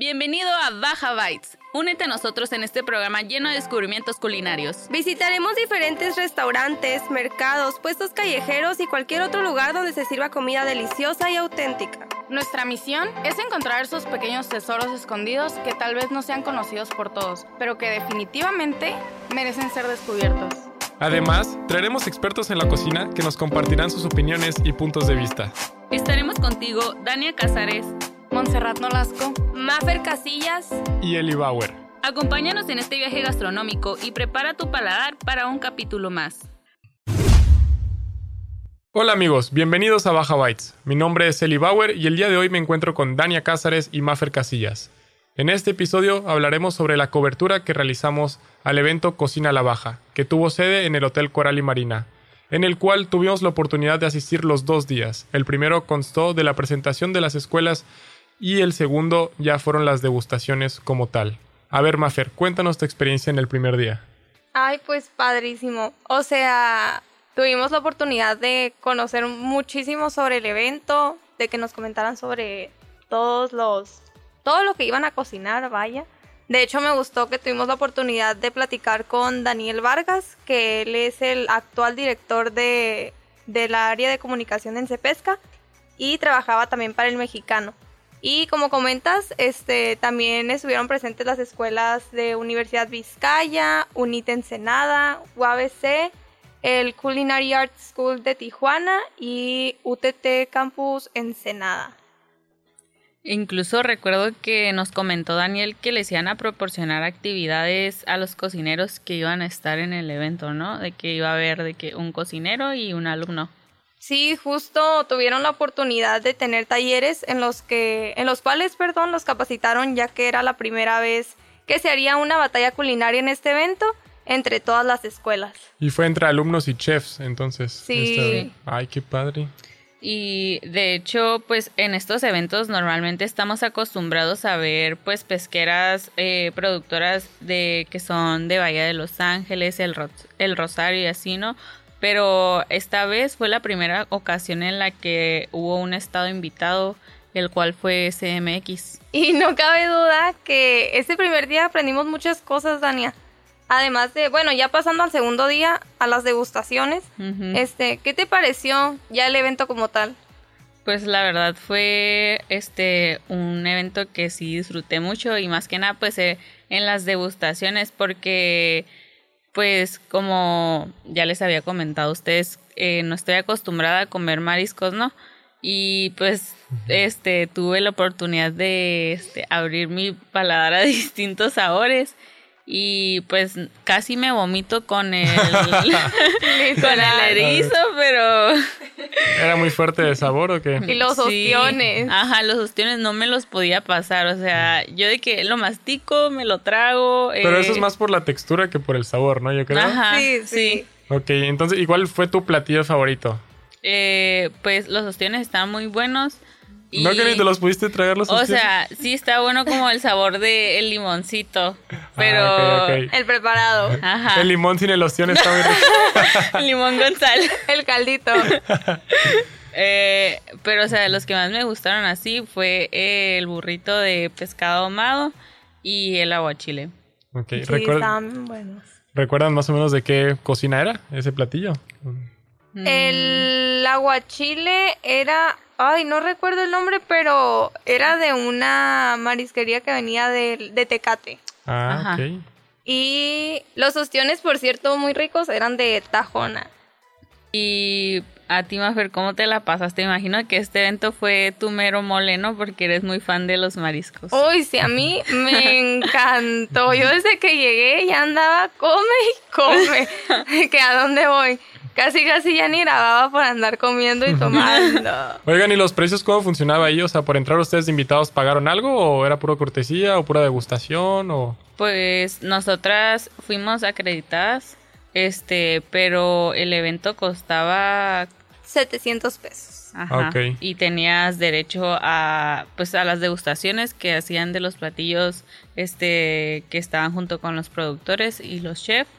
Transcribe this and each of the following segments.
Bienvenido a Baja Bites. Únete a nosotros en este programa lleno de descubrimientos culinarios. Visitaremos diferentes restaurantes, mercados, puestos callejeros y cualquier otro lugar donde se sirva comida deliciosa y auténtica. Nuestra misión es encontrar esos pequeños tesoros escondidos que tal vez no sean conocidos por todos, pero que definitivamente merecen ser descubiertos. Además, traeremos expertos en la cocina que nos compartirán sus opiniones y puntos de vista. Estaremos contigo, Dania Casares, Montserrat Nolasco, Maffer Casillas y Eli Bauer. Acompáñanos en este viaje gastronómico y prepara tu paladar para un capítulo más. Hola amigos, bienvenidos a Baja Bites. Mi nombre es Eli Bauer y el día de hoy me encuentro con Dania Cázares y Maffer Casillas. En este episodio hablaremos sobre la cobertura que realizamos al evento Cocina la Baja, que tuvo sede en el Hotel Coral y Marina, en el cual tuvimos la oportunidad de asistir los dos días. El primero constó de la presentación de las escuelas y el segundo ya fueron las degustaciones como tal. A ver, Mafer, cuéntanos tu experiencia en el primer día. Ay, pues padrísimo. O sea, tuvimos la oportunidad de conocer muchísimo sobre el evento, de que nos comentaran sobre todos los todo lo que iban a cocinar, vaya. De hecho, me gustó que tuvimos la oportunidad de platicar con Daniel Vargas, que él es el actual director de, del área de comunicación en Cepesca y trabajaba también para el mexicano. Y como comentas, este, también estuvieron presentes las escuelas de Universidad Vizcaya, UNIT Ensenada, UABC, el Culinary Arts School de Tijuana y UTT Campus Ensenada. Incluso recuerdo que nos comentó Daniel que les iban a proporcionar actividades a los cocineros que iban a estar en el evento, ¿no? De que iba a haber de que un cocinero y un alumno. Sí, justo tuvieron la oportunidad de tener talleres en los que, en los cuales, perdón, los capacitaron ya que era la primera vez que se haría una batalla culinaria en este evento entre todas las escuelas. Y fue entre alumnos y chefs, entonces. Sí. Este, ay, qué padre. Y de hecho, pues en estos eventos normalmente estamos acostumbrados a ver pues pesqueras eh, productoras de que son de Bahía de Los Ángeles, el, el Rosario y así, ¿no? Pero esta vez fue la primera ocasión en la que hubo un estado invitado, el cual fue CMX. Y no cabe duda que ese primer día aprendimos muchas cosas, Dania. Además de, bueno, ya pasando al segundo día, a las degustaciones, este, ¿qué te pareció ya el evento como tal? Pues la verdad fue este un evento que sí disfruté mucho y más que nada pues eh, en las degustaciones porque pues como ya les había comentado a ustedes, eh, no estoy acostumbrada a comer mariscos, ¿no? Y pues este tuve la oportunidad de este, abrir mi paladar a distintos sabores y pues casi me vomito con el con el erizo, pero ¿Era muy fuerte de sabor o qué? Y los Sí. ostiones. Ajá, los ostiones no me los podía pasar, o sea, yo de que lo mastico, me lo trago. Pero eh, eso es más por la textura que por el sabor, ¿no? Yo creo. Ajá, Sí, sí. sí. Ok, entonces, ¿y cuál fue tu platillo favorito? Eh, pues los ostiones están muy buenos. Y, ¿No que ni te los pudiste tragar los O ostiones? sea, sí está bueno como el sabor del limoncito, pero... Ah. El preparado, Ajá, El limón sin el ostión está muy rico. limón con sal. el caldito. Eh, pero, o sea, de los que más me gustaron así fue el burrito de pescado ahumado y el aguachile. Ok, Sí, recuer- estaban buenos. ¿recuerdan más o menos de qué cocina era ese platillo? Mm. El aguachile era, ay, no recuerdo el nombre, pero era de una marisquería que venía de, de Tecate. Ah, Ajá. ok. Y los ostiones, por cierto, muy ricos, eran de Tajona. Y a ti, Mafer, ¿cómo te la pasaste? Imagino que este evento fue tu mero mole, ¿no? Porque eres muy fan de los mariscos. Uy, sí, a mí me encantó. Yo desde que llegué ya andaba, come y come. que a dónde voy. Casi, casi ya ni grababa por andar comiendo y tomando. Oigan, ¿y los precios cómo funcionaba ahí? O sea, ¿por entrar ustedes de invitados pagaron algo? ¿O era pura cortesía? ¿O pura degustación? ¿O...? Pues nosotras fuimos acreditadas, este, pero el evento costaba 700 pesos. Ajá. Ok. Y tenías derecho a pues a las degustaciones que hacían de los platillos este que estaban junto con los productores y los chefs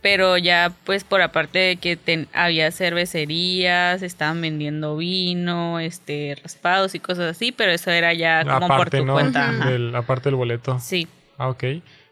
pero ya pues por aparte de que ten- había cervecerías, estaban vendiendo vino, este, raspados y cosas así, pero eso era ya como por aparte, tu ¿no? cuenta. Del- aparte del boleto. Sí, Ah, ok.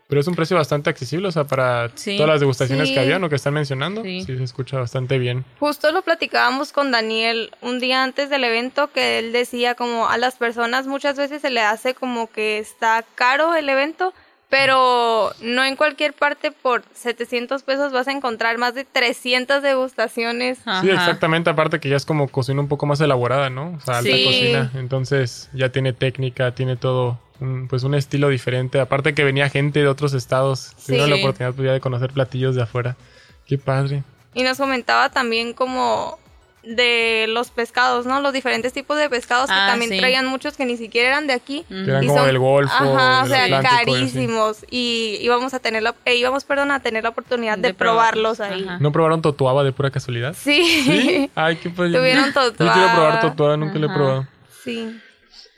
Pero es un precio bastante accesible, o sea, para Sí. todas las degustaciones Sí. que habían o que están mencionando. Sí. Sí. se escucha bastante bien. Justo lo platicábamos con Daniel un día antes del evento que él decía como a las personas muchas veces se le hace como que está caro el evento, pero no en cualquier parte por 700 pesos vas a encontrar más de 300 degustaciones. Sí, exactamente. Aparte que ya es como cocina un poco más elaborada, ¿no? O sea, alta Sí. cocina. Entonces ya tiene técnica, tiene todo, un- pues un estilo diferente. Aparte que venía gente de otros estados. Tuvieron la Sí. oportunidad pues, ya de conocer platillos de afuera. Qué padre. Y nos comentaba también como de los pescados, ¿no? Los diferentes tipos de pescados que Ah, también sí. traían muchos que ni siquiera eran de aquí. Que eran Y como son- del Golfo, Ajá, o sea, Atlántico carísimos. Y íbamos a tener la, eh, íbamos, perdón, a tener la oportunidad de, De probarlos, ahí. ajá. ¿No probaron totuaba de pura casualidad? Sí. Sí. Ay, qué padre. Tuvieron Yo quiero probar totuaba. totuaba, nunca lo he probado. Sí.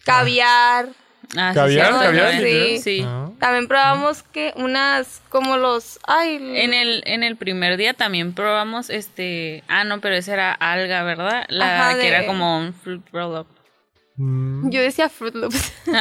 Caviar. Ah, sí, ¿Caviar? cierto, ¿Caviar? Sí. Sí. Ah. También probamos que unas como los ay En el, en el primer día también probamos este. Ah, no, pero esa era alga, ¿verdad? La Ajá, que de- era como un fruit roll up. Mm. yo decía Fruit Loops.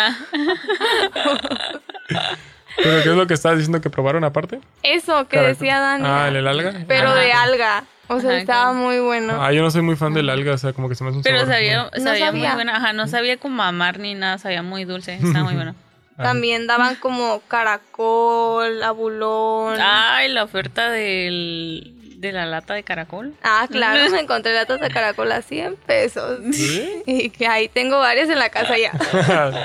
¿Pero qué es lo que estabas diciendo que probaron aparte? Eso que decía Dani. Ah, ¿el alga? Pero Ajá. de alga. O sea, Ajá, estaba como- muy bueno. Ah, yo no soy muy fan del alga, o sea, como que se me hace un Pero sabor, sabía, No sabía muy sabía. buena. Ajá, no sabía como a mar ni nada, sabía muy dulce. Estaba muy bueno. También daban como caracol, abulón. Ay, la oferta del, de la lata de caracol. Ah, claro, me encontré latas de caracol a 100 pesos. ¿Sí? Y que ahí tengo varias en la casa ya.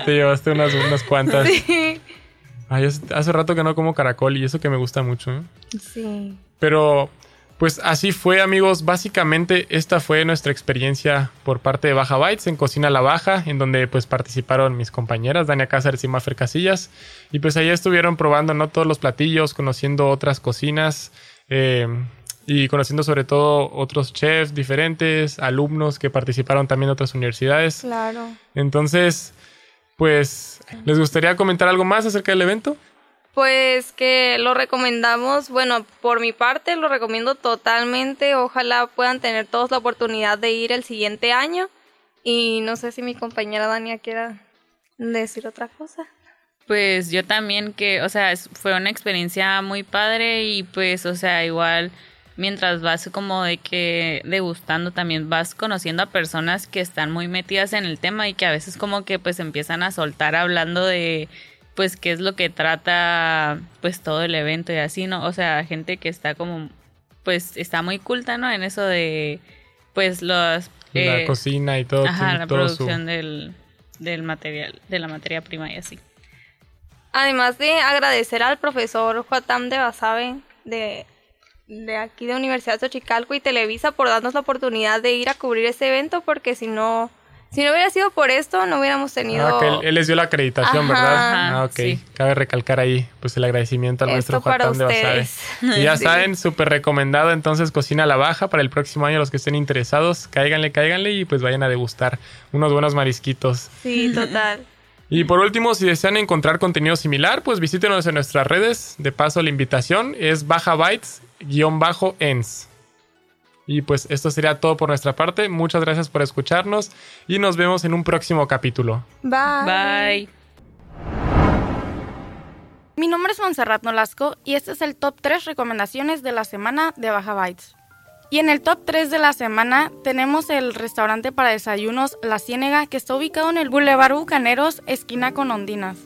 Te llevaste unas, unas cuantas. Sí. Ay, hace- hace rato que no como caracol y eso que me gusta mucho. ¿eh? Sí. Pero, pues así fue, amigos. Básicamente, esta fue nuestra experiencia por parte de Baja Bites en Cocina La Baja, en donde pues participaron mis compañeras, Dania Cáceres y Mafer Casillas. Y pues ahí estuvieron probando, ¿no? Todos los platillos, conociendo otras cocinas. eh, y conociendo sobre todo otros chefs diferentes, alumnos que participaron también de otras universidades. Claro. Entonces, pues, ¿les gustaría comentar algo más acerca del evento? Pues que lo recomendamos, bueno, por mi parte lo recomiendo totalmente. Ojalá puedan tener todos la oportunidad de ir el siguiente año. Y no sé si mi compañera Dania quiera decir otra cosa. Pues yo también que, o sea, fue una experiencia muy padre y pues, o sea, igual mientras vas como de que degustando también vas conociendo a personas que están muy metidas en el tema y que a veces como que pues empiezan a soltar hablando de pues qué es lo que trata pues todo el evento y así, ¿no? O sea, gente que está como pues está muy culta, ¿no? En eso de pues los la eh, cocina y todo. ajá, la todo su- producción del del material, de la materia prima y así. Además de agradecer al profesor Juatam de Basabe de, de aquí de Universidad de Xochicalco y Televisa por darnos la oportunidad de ir a cubrir ese evento, porque si no, si no hubiera sido por esto, no hubiéramos tenido Ah, que él, él les dio la acreditación, Ajá. ¿verdad? Ah, ok. sí. Cabe recalcar ahí, pues, el agradecimiento al maestro Juan de Basabe. Y ya Sí. saben, súper recomendado entonces Cocina a la Baja para el próximo año. Los que estén interesados, cáiganle, cáiganle y pues vayan a degustar unos buenos marisquitos. Sí, total. Y por último, si desean encontrar contenido similar, pues visítenos en nuestras redes. De paso, la invitación es baja bytes-ens. Y pues esto sería todo por nuestra parte. Muchas gracias por escucharnos y nos vemos en un próximo capítulo. Bye. Bye. Mi nombre es Monserrat Nolasco y este es el top 3 recomendaciones de la semana de Baja Bites. Y en el top 3 de la semana tenemos el restaurante para desayunos La Ciénega que está ubicado en el Boulevard Bucaneros, esquina con Ondinas,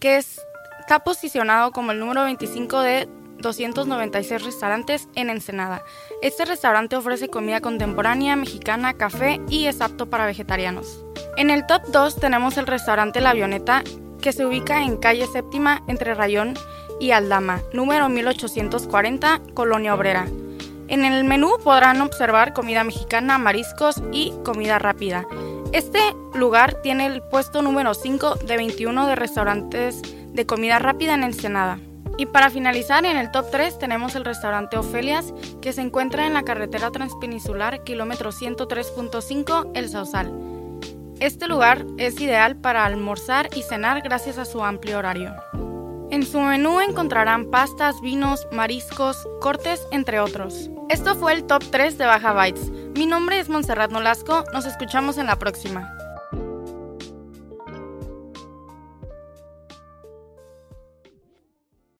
que es- está posicionado como el número 25 de 296 restaurantes en Ensenada. Este restaurante ofrece comida contemporánea, mexicana, café y es apto para vegetarianos. En el top 2 tenemos el restaurante La Avioneta, que se ubica en calle séptima entre Rayón y Aldama, número 1840, Colonia Obrera. En el menú podrán observar comida mexicana, mariscos y comida rápida. Este lugar tiene el puesto número 5 de 21 de restaurantes de comida rápida en Ensenada. Y para finalizar, en el top 3 tenemos el restaurante Ofelias, que se encuentra en la carretera transpeninsular kilómetro 103.5 El Sausal. Este lugar es ideal para almorzar y cenar gracias a su amplio horario. En su menú encontrarán pastas, vinos, mariscos, cortes, entre otros. Esto fue el top 3 de Baja Bites. Mi nombre es Montserrat Nolasco, nos escuchamos en la próxima.